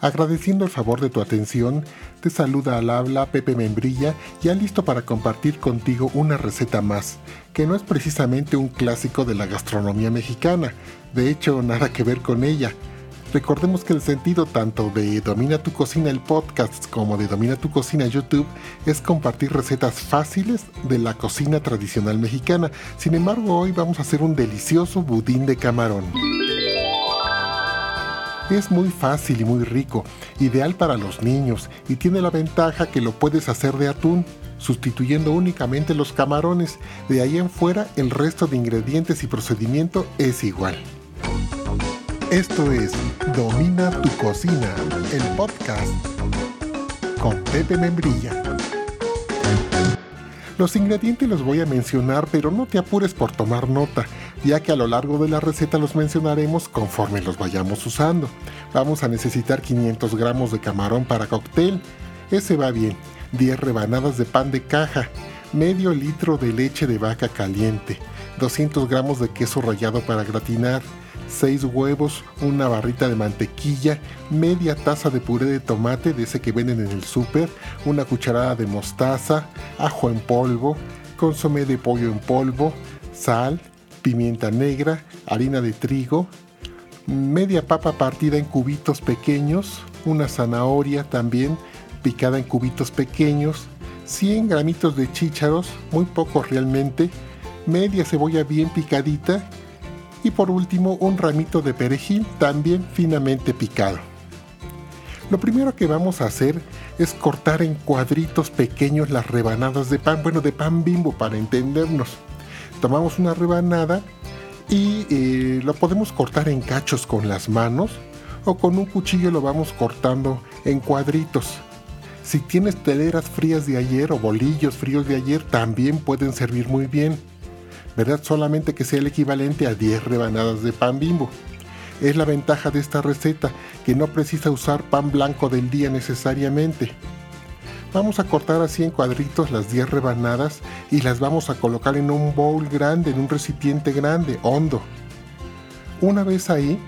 Agradeciendo el favor de tu atención, te saluda al habla Pepe Membrilla, ya listo para compartir contigo una receta más, que no es precisamente un clásico de la gastronomía mexicana, de hecho nada que ver con ella. Recordemos que el sentido tanto de Domina tu cocina el podcast como de Domina tu cocina YouTube es compartir recetas fáciles de la cocina tradicional mexicana. Sin embargo, hoy vamos a hacer un delicioso budín de camarón. Es muy fácil y muy rico, ideal para los niños y tiene la ventaja que lo puedes hacer de atún, sustituyendo únicamente los camarones. De ahí en fuera el resto de ingredientes y procedimiento es igual. Esto es Domina tu cocina, el podcast con Pepe Membrilla. Los ingredientes los voy a mencionar, pero no te apures por tomar nota, ya que a lo largo de la receta los mencionaremos conforme los vayamos usando. Vamos a necesitar 500 gramos de camarón para cóctel, ese va bien, 10 rebanadas de pan de caja, medio litro de leche de vaca caliente, 200 gramos de queso rallado para gratinar, 6 huevos, una barrita de mantequilla, media taza de puré de tomate de ese que venden en el súper, una cucharada de mostaza, ajo en polvo, consomé de pollo en polvo, sal, pimienta negra, harina de trigo, media papa partida en cubitos pequeños, una zanahoria también picada en cubitos pequeños, 100 gramitos de chícharos, muy pocos realmente, media cebolla bien picadita y por último un ramito de perejil también finamente picado. Lo primero que vamos a hacer es cortar en cuadritos pequeños las rebanadas de pan, bueno, de pan bimbo para entendernos. Tomamos una rebanada y eh, lo podemos cortar en cachos con las manos o con un cuchillo lo vamos cortando en cuadritos. Si tienes teleras frías de ayer o bolillos fríos de ayer también pueden servir muy bien. ¿verdad? Solamente que sea el equivalente a 10 rebanadas de pan bimbo. Es la ventaja de esta receta, que no precisa usar pan blanco del día necesariamente. Vamos a cortar así en cuadritos las 10 rebanadas y las vamos a colocar en un bowl grande, en un recipiente grande, hondo. Una vez ahí,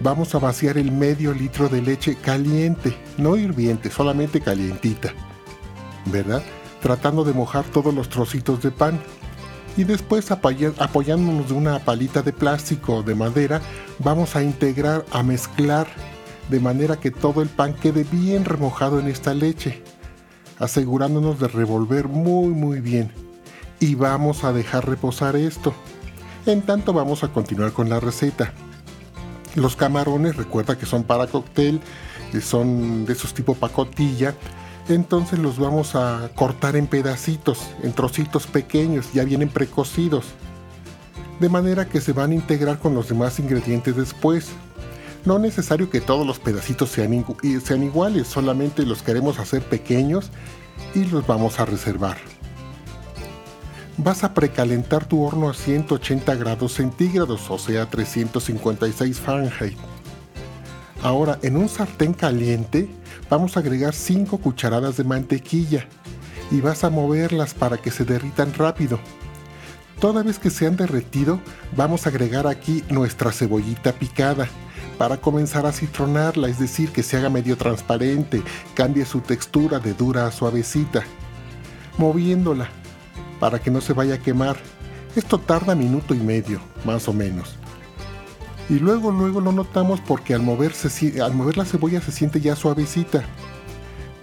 vamos a vaciar el medio litro de leche caliente, no hirviente, solamente calientita, ¿verdad? Tratando de mojar todos los trocitos de pan y después apoyándonos de una palita de plástico o de madera vamos a integrar, a mezclar de manera que todo el pan quede bien remojado en esta leche, asegurándonos de revolver muy muy bien. Y vamos a dejar reposar esto. En tanto vamos a continuar con la receta. Los camarones, recuerda que son para cóctel, son de esos tipo pacotilla, entonces los vamos a cortar en pedacitos, en trocitos pequeños, ya vienen precocidos, de manera que se van a integrar con los demás ingredientes después. No es necesario que todos los pedacitos sean, sean iguales, solamente los queremos hacer pequeños y los vamos a reservar. Vas a precalentar tu horno a 180 grados centígrados, o sea 356 Fahrenheit. Ahora, en un sartén caliente, vamos a agregar 5 cucharadas de mantequilla y vas a moverlas para que se derritan rápido. Toda vez que se han derretido, vamos a agregar aquí nuestra cebollita picada para comenzar a citronarla, es decir, que se haga medio transparente, cambie su textura de dura a suavecita, moviéndola para que no se vaya a quemar. Esto tarda minuto y medio, más o menos y luego luego lo notamos porque al, moverse, al mover la cebolla se siente ya suavecita.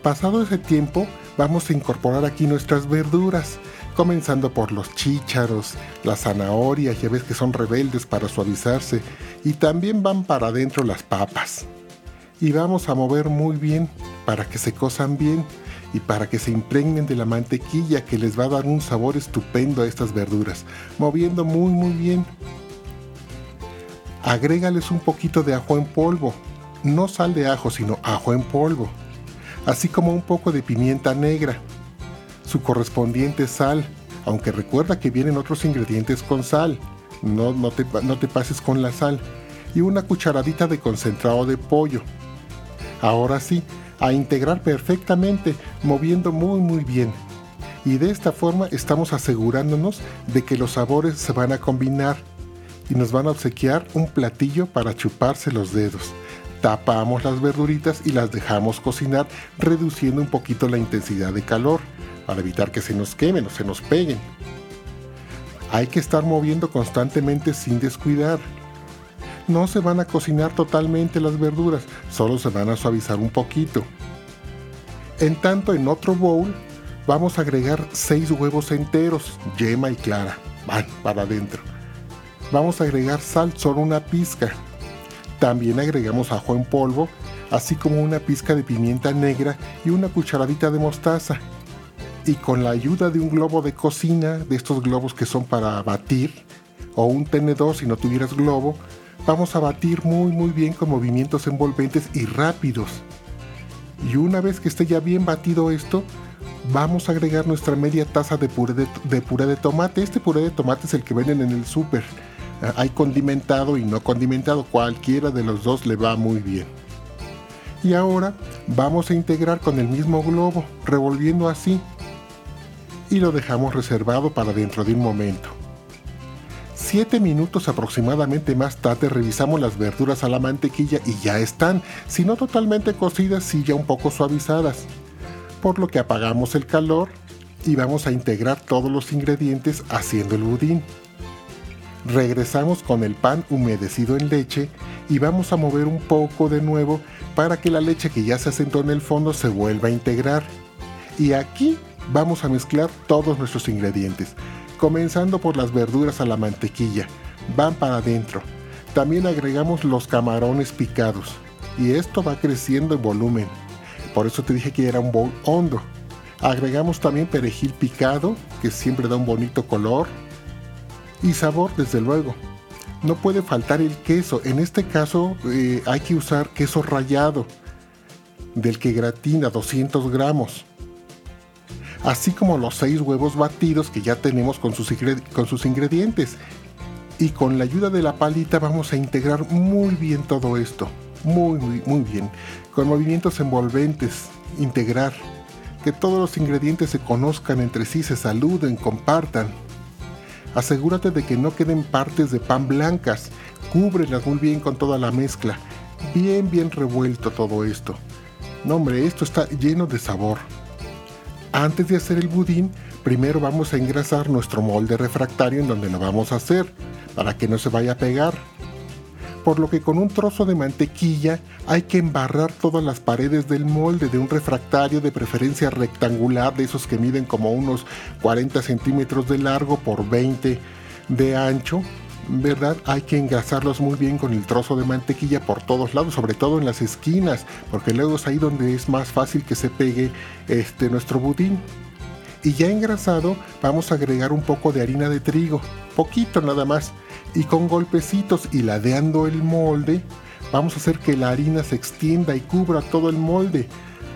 Pasado ese tiempo vamos a incorporar aquí nuestras verduras, comenzando por los chícharos, las zanahorias, ya ves que son rebeldes para suavizarse, y también van para adentro las papas. Y vamos a mover muy bien para que se cosan bien y para que se impregnen de la mantequilla que les va a dar un sabor estupendo a estas verduras, moviendo muy muy bien agrégales un poquito de ajo en polvo, no sal de ajo, sino ajo en polvo, así como un poco de pimienta negra, su correspondiente sal, aunque recuerda que vienen otros ingredientes con sal, no, no, te, no te pases con la sal, y una cucharadita de concentrado de pollo. Ahora sí, a integrar perfectamente, moviendo muy muy bien. Y de esta forma estamos asegurándonos de que los sabores se van a combinar y nos van a obsequiar un platillo para chuparse los dedos. Tapamos las verduritas y las dejamos cocinar reduciendo un poquito la intensidad de calor para evitar que se nos quemen o se nos peguen. Hay que estar moviendo constantemente sin descuidar. No se van a cocinar totalmente las verduras, solo se van a suavizar un poquito. En tanto, en otro bowl vamos a agregar 6 huevos enteros, yema y clara. Van para adentro. Vamos a agregar sal, solo una pizca. También agregamos ajo en polvo, así como una pizca de pimienta negra y una cucharadita de mostaza. Y con la ayuda de un globo de cocina, de estos globos que son para batir, o un tenedor si no tuvieras globo, vamos a batir muy muy bien con movimientos envolventes y rápidos. Y una vez que esté ya bien batido esto, vamos a agregar nuestra media taza de puré de, puré de tomate. Este puré de tomate es el que venden en el súper hay condimentado y no condimentado, cualquiera de los dos le va muy bien. Y ahora vamos a integrar con el mismo globo, revolviendo así. Y lo dejamos reservado para dentro de un momento. Siete minutos aproximadamente más tarde revisamos las verduras a la mantequilla y ya están, si no totalmente cocidas, sí ya un poco suavizadas. Por lo que apagamos el calor y vamos a integrar todos los ingredientes haciendo el budín. Regresamos con el pan humedecido en leche y vamos a mover un poco de nuevo para que la leche que ya se asentó en el fondo se vuelva a integrar. Y aquí vamos a mezclar todos nuestros ingredientes, comenzando por las verduras a la mantequilla. Van para adentro. También agregamos los camarones picados y esto va creciendo en volumen. Por eso te dije que era un bowl hondo. Agregamos también perejil picado, que siempre da un bonito color, y sabor desde luego. No puede faltar el queso, en este caso eh, hay que usar queso rallado, del que gratina 200 gramos, así como los 6 huevos batidos que ya tenemos con sus, con sus ingredientes. Y con la ayuda de la palita vamos a integrar muy bien todo esto, muy, muy, muy bien, con movimientos envolventes, integrar, que todos los ingredientes se conozcan entre sí, se saluden, compartan. Asegúrate de que no queden partes de pan blancas. Cúbrelas muy bien con toda la mezcla. Bien, bien revuelto todo esto. No, hombre, esto está lleno de sabor. Antes de hacer el budín, primero vamos a engrasar nuestro molde refractario en donde lo vamos a hacer, para que no se vaya a pegar por lo que con un trozo de mantequilla hay que embarrar todas las paredes del molde de un refractario de preferencia rectangular, de esos que miden como unos 40 centímetros de largo por 20 de ancho. ¿Verdad? Hay que engrasarlos muy bien con el trozo de mantequilla por todos lados, sobre todo en las esquinas, porque luego es ahí donde es más fácil que se pegue este, nuestro budín. Y ya engrasado vamos a agregar un poco de harina de trigo, poquito nada más, y con golpecitos y ladeando el molde, vamos a hacer que la harina se extienda y cubra todo el molde,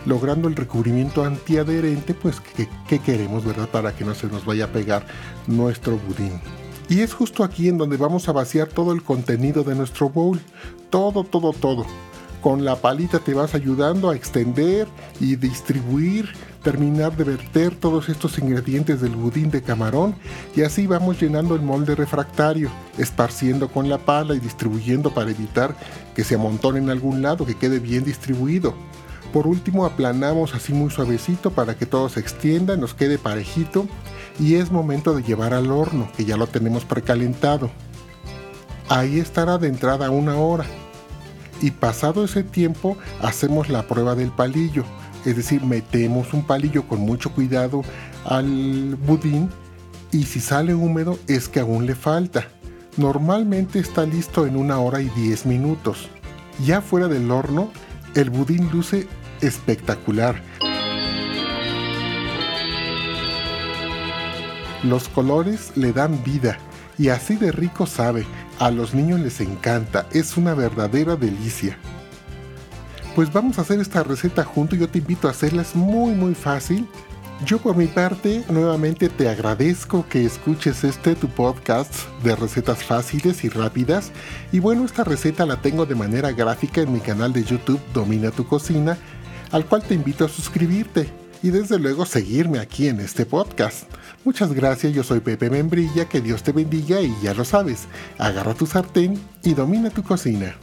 logrando el recubrimiento antiadherente, pues que, queremos, ¿verdad? Para que no se nos vaya a pegar nuestro budín. Y es justo aquí en donde vamos a vaciar todo el contenido de nuestro bowl, todo, todo, todo. Con la palita te vas ayudando a extender y distribuir terminar de verter todos estos ingredientes del budín de camarón y así vamos llenando el molde refractario, esparciendo con la pala y distribuyendo para evitar que se amontone en algún lado, que quede bien distribuido. Por último aplanamos así muy suavecito para que todo se extienda, nos quede parejito y es momento de llevar al horno, que ya lo tenemos precalentado. Ahí estará de entrada una hora. Y pasado ese tiempo hacemos la prueba del palillo es decir, metemos un palillo con mucho cuidado al budín y si sale húmedo es que aún le falta. Normalmente está listo en una hora y diez minutos. Ya fuera del horno, el budín luce espectacular. Los colores le dan vida y así de rico sabe. A los niños les encanta, es una verdadera delicia pues vamos a hacer esta receta junto. Yo te invito a hacerla, es muy muy fácil. Yo por mi parte nuevamente te agradezco que escuches este tu podcast de recetas fáciles y rápidas. Y bueno, esta receta la tengo de manera gráfica en mi canal de YouTube Domina tu cocina, al cual te invito a suscribirte y desde luego seguirme aquí en este podcast. Muchas gracias, yo soy Pepe Membrilla, que Dios te bendiga y ya lo sabes, agarra tu sartén y domina tu cocina.